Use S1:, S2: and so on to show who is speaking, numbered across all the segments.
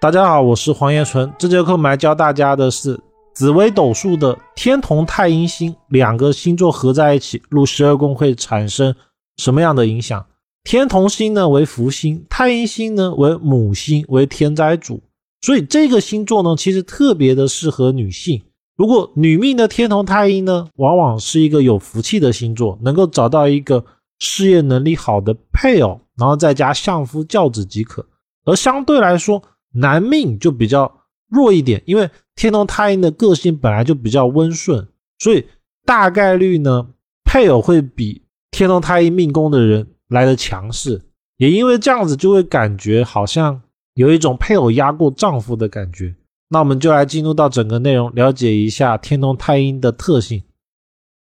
S1: 大家好，我是黄彦纯。这节课我们来教大家的是紫微斗数的天同太阴星两个星座合在一起入十二宫会产生什么样的影响？天同星呢为福星，太阴星呢为母星，为天灾主。所以这个星座呢，其实特别的适合女性。如果女命的天同太阴呢，往往是一个有福气的星座，能够找到一个事业能力好的配偶，然后再加相夫教子即可。而相对来说，男命就比较弱一点，因为天同太阴的个性本来就比较温顺，所以大概率呢，配偶会比天同太阴命宫的人来的强势，也因为这样子就会感觉好像有一种配偶压过丈夫的感觉。那我们就来进入到整个内容，了解一下天同太阴的特性。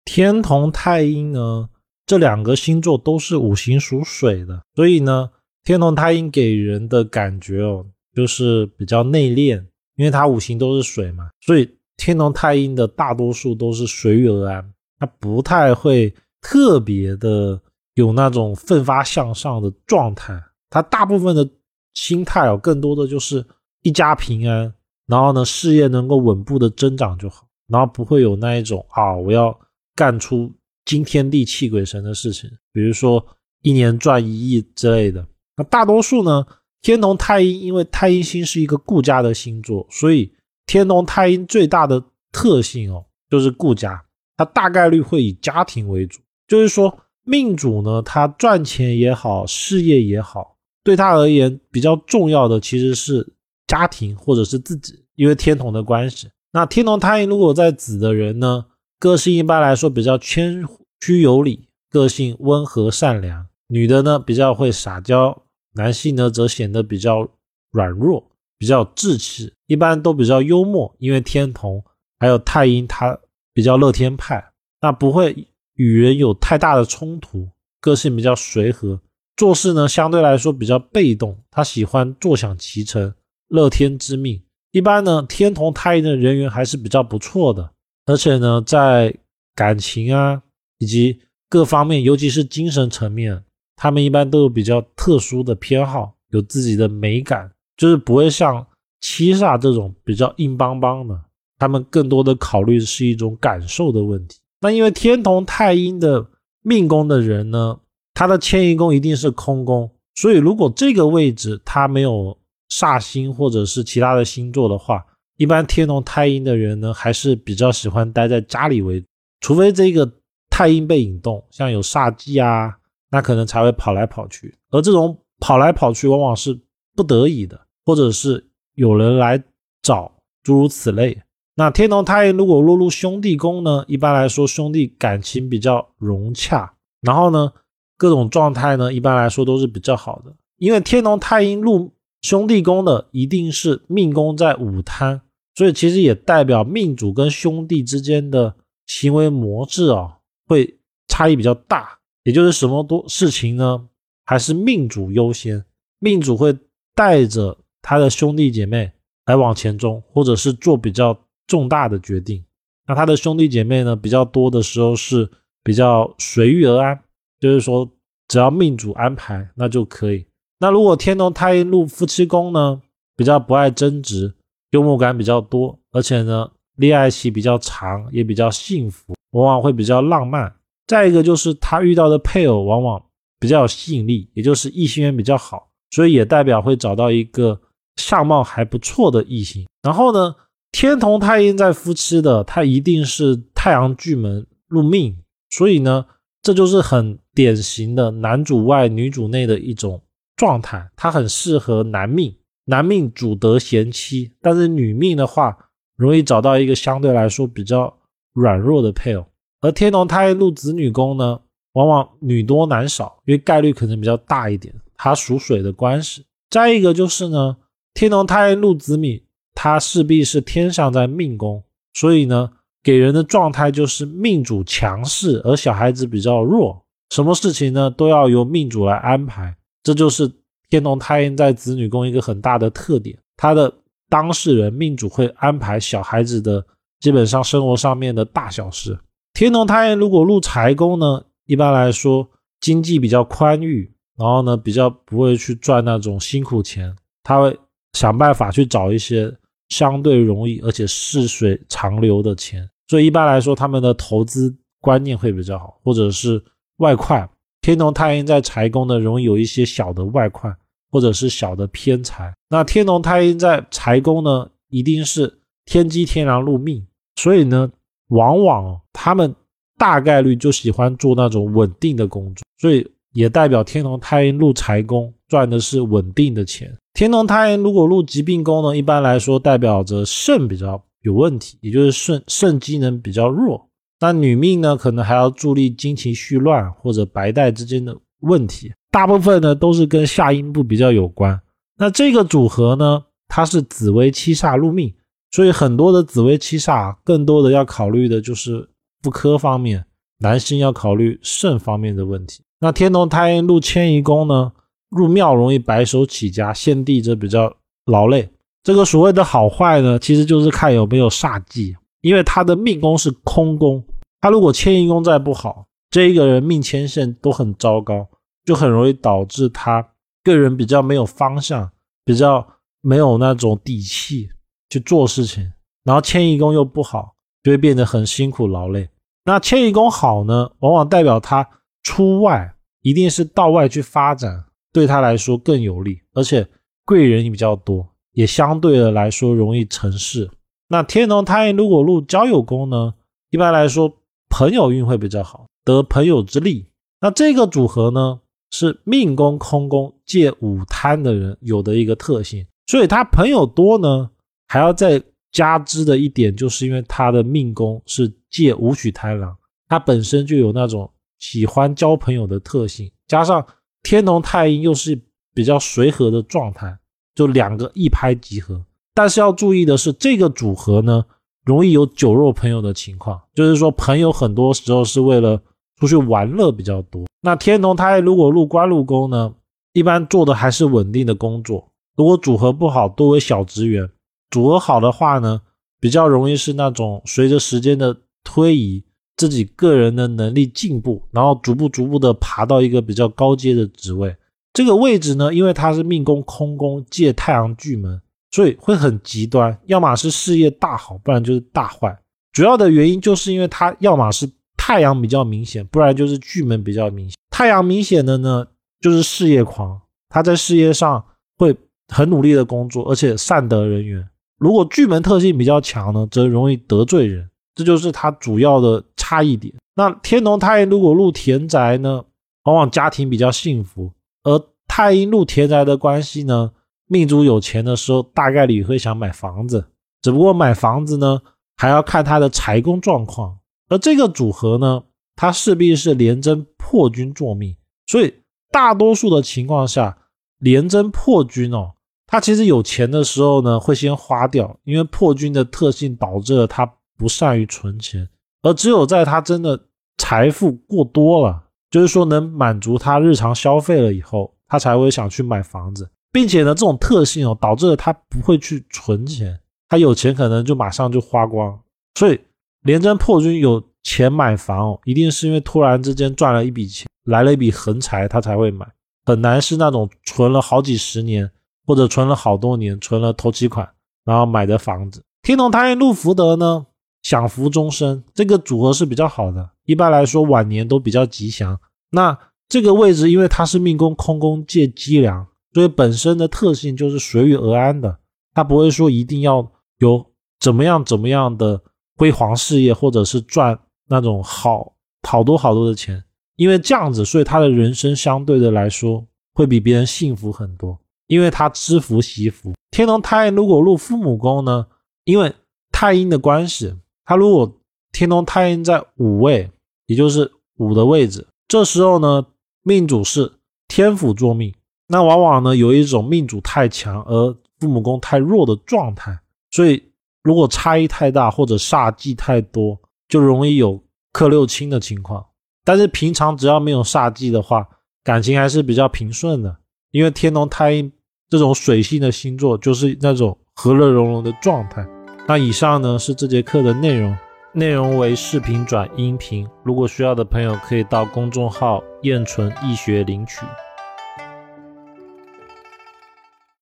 S1: 天同太阴呢，这两个星座都是五行属水的，所以呢，天同太阴给人的感觉哦。就是比较内敛，因为它五行都是水嘛，所以天龙太阴的大多数都是随遇而安，它不太会特别的有那种奋发向上的状态。它大部分的心态哦，更多的就是一家平安，然后呢，事业能够稳步的增长就好，然后不会有那一种啊，我要干出惊天地泣鬼神的事情，比如说一年赚一亿之类的。那大多数呢？天同太阴，因为太阴星是一个顾家的星座，所以天同太阴最大的特性哦，就是顾家。他大概率会以家庭为主，就是说命主呢，他赚钱也好，事业也好，对他而言比较重要的其实是家庭或者是自己，因为天同的关系。那天同太阴如果在子的人呢，个性一般来说比较谦虚有礼，个性温和善良；女的呢，比较会撒娇。男性呢，则显得比较软弱，比较稚气，一般都比较幽默。因为天同还有太阴，他比较乐天派，那不会与人有太大的冲突，个性比较随和，做事呢相对来说比较被动。他喜欢坐享其成，乐天知命。一般呢，天同太阴的人缘还是比较不错的，而且呢，在感情啊以及各方面，尤其是精神层面。他们一般都有比较特殊的偏好，有自己的美感，就是不会像七煞这种比较硬邦邦的。他们更多的考虑是一种感受的问题。那因为天同太阴的命宫的人呢，他的迁移宫一定是空宫，所以如果这个位置他没有煞星或者是其他的星座的话，一般天同太阴的人呢，还是比较喜欢待在家里为主，除非这个太阴被引动，像有煞忌啊。那可能才会跑来跑去，而这种跑来跑去往往是不得已的，或者是有人来找，诸如此类。那天同太阴如果落入兄弟宫呢？一般来说，兄弟感情比较融洽，然后呢，各种状态呢，一般来说都是比较好的。因为天同太阴入兄弟宫的，一定是命宫在午贪，所以其实也代表命主跟兄弟之间的行为模式啊，会差异比较大。也就是什么多事情呢？还是命主优先，命主会带着他的兄弟姐妹来往前冲，或者是做比较重大的决定。那他的兄弟姐妹呢，比较多的时候是比较随遇而安，就是说只要命主安排，那就可以。那如果天同太阴入夫妻宫呢，比较不爱争执，幽默感比较多，而且呢，恋爱期比较长，也比较幸福，往往会比较浪漫。再一个就是他遇到的配偶往往比较有吸引力，也就是异性缘比较好，所以也代表会找到一个相貌还不错的异性。然后呢，天同太阴在夫妻的，他一定是太阳巨门入命，所以呢，这就是很典型的男主外女主内的一种状态。他很适合男命，男命主得贤妻，但是女命的话，容易找到一个相对来说比较软弱的配偶。而天龙太阴入子女宫呢，往往女多男少，因为概率可能比较大一点，它属水的关系。再一个就是呢，天龙太阴入子女，它势必是天上在命宫，所以呢，给人的状态就是命主强势，而小孩子比较弱，什么事情呢都要由命主来安排。这就是天龙太阴在子女宫一个很大的特点，他的当事人命主会安排小孩子的基本上生活上面的大小事。天同太阴如果入财宫呢，一般来说经济比较宽裕，然后呢比较不会去赚那种辛苦钱，他会想办法去找一些相对容易而且细水长流的钱。所以一般来说，他们的投资观念会比较好，或者是外快。天同太阴在财宫呢，容易有一些小的外快，或者是小的偏财。那天同太阴在财宫呢，一定是天机天梁入命，所以呢，往往他们大概率就喜欢做那种稳定的工作，所以也代表天同太阴入财宫赚的是稳定的钱。天同太阴如果入疾病宫呢，一般来说代表着肾比较有问题，也就是肾肾机能比较弱。那女命呢，可能还要助力经期虚乱或者白带之间的问题，大部分呢都是跟下阴部比较有关。那这个组合呢，它是紫微七煞入命，所以很多的紫微七煞，更多的要考虑的就是妇科方面，男性要考虑肾方面的问题。那天同太阴入迁移宫呢，入庙容易白手起家，献帝则比较劳累。这个所谓的好坏呢，其实就是看有没有煞忌。因为他的命宫是空宫，他如果迁移宫再不好，这一个人命迁线都很糟糕，就很容易导致他个人比较没有方向，比较没有那种底气去做事情。然后迁移宫又不好，就会变得很辛苦劳累。那迁移宫好呢，往往代表他出外，一定是到外去发展，对他来说更有利，而且贵人也比较多，也相对的来说容易成事。那天同太阴如果入交友宫呢，一般来说朋友运会比较好，得朋友之利。那这个组合呢，是命宫空宫借五贪的人有的一个特性，所以他朋友多呢，还要再加之的一点，就是因为他的命宫是借五曲贪狼，他本身就有那种喜欢交朋友的特性，加上天同太阴又是比较随和的状态，就两个一拍即合。但是要注意的是，这个组合呢，容易有酒肉朋友的情况，就是说朋友很多时候是为了出去玩乐比较多。那天同他如果入官禄宫呢，一般做的还是稳定的工作。如果组合不好，多为小职员；组合好的话呢，比较容易是那种随着时间的推移，自己个人的能力进步，然后逐步逐步的爬到一个比较高阶的职位。这个位置呢，因为它是命宫空宫借太阳巨门。所以会很极端，要么是事业大好，不然就是大坏。主要的原因就是因为它要么是太阳比较明显，不然就是巨门比较明显。太阳明显的呢，就是事业狂，他在事业上会很努力的工作，而且善得人缘。如果巨门特性比较强呢，则容易得罪人，这就是它主要的差异点。那天龙太阴如果入田宅呢，往往家庭比较幸福，而太阴入田宅的关系呢？命主有钱的时候，大概率会想买房子，只不过买房子呢，还要看他的财宫状况。而这个组合呢，它势必是连贞破军坐命，所以大多数的情况下，连贞破军哦，他其实有钱的时候呢，会先花掉，因为破军的特性导致了他不善于存钱，而只有在他真的财富过多了，就是说能满足他日常消费了以后，他才会想去买房子。并且呢，这种特性哦，导致了他不会去存钱，他有钱可能就马上就花光。所以廉贞破军有钱买房哦，一定是因为突然之间赚了一笔钱，来了一笔横财，他才会买。很难是那种存了好几十年或者存了好多年，存了头期款然后买的房子。天同太阴入福德呢，享福终身，这个组合是比较好的。一般来说晚年都比较吉祥。那这个位置因为它是命宫空宫借积粮。所以本身的特性就是随遇而安的，他不会说一定要有怎么样怎么样的辉煌事业，或者是赚那种好好多好多的钱，因为这样子，所以他的人生相对的来说会比别人幸福很多，因为他知福惜福。天龙太阴如果入父母宫呢，因为太阴的关系，他如果天龙太阴在五位，也就是五的位置，这时候呢，命主是天府坐命。那往往呢有一种命主太强而父母宫太弱的状态，所以如果差异太大或者煞忌太多，就容易有克六亲的情况。但是平常只要没有煞忌的话，感情还是比较平顺的。因为天龙太阴这种水性的星座就是那种和乐融融的状态。那以上呢是这节课的内容，内容为视频转音频。如果需要的朋友可以到公众号“燕纯易学”领取。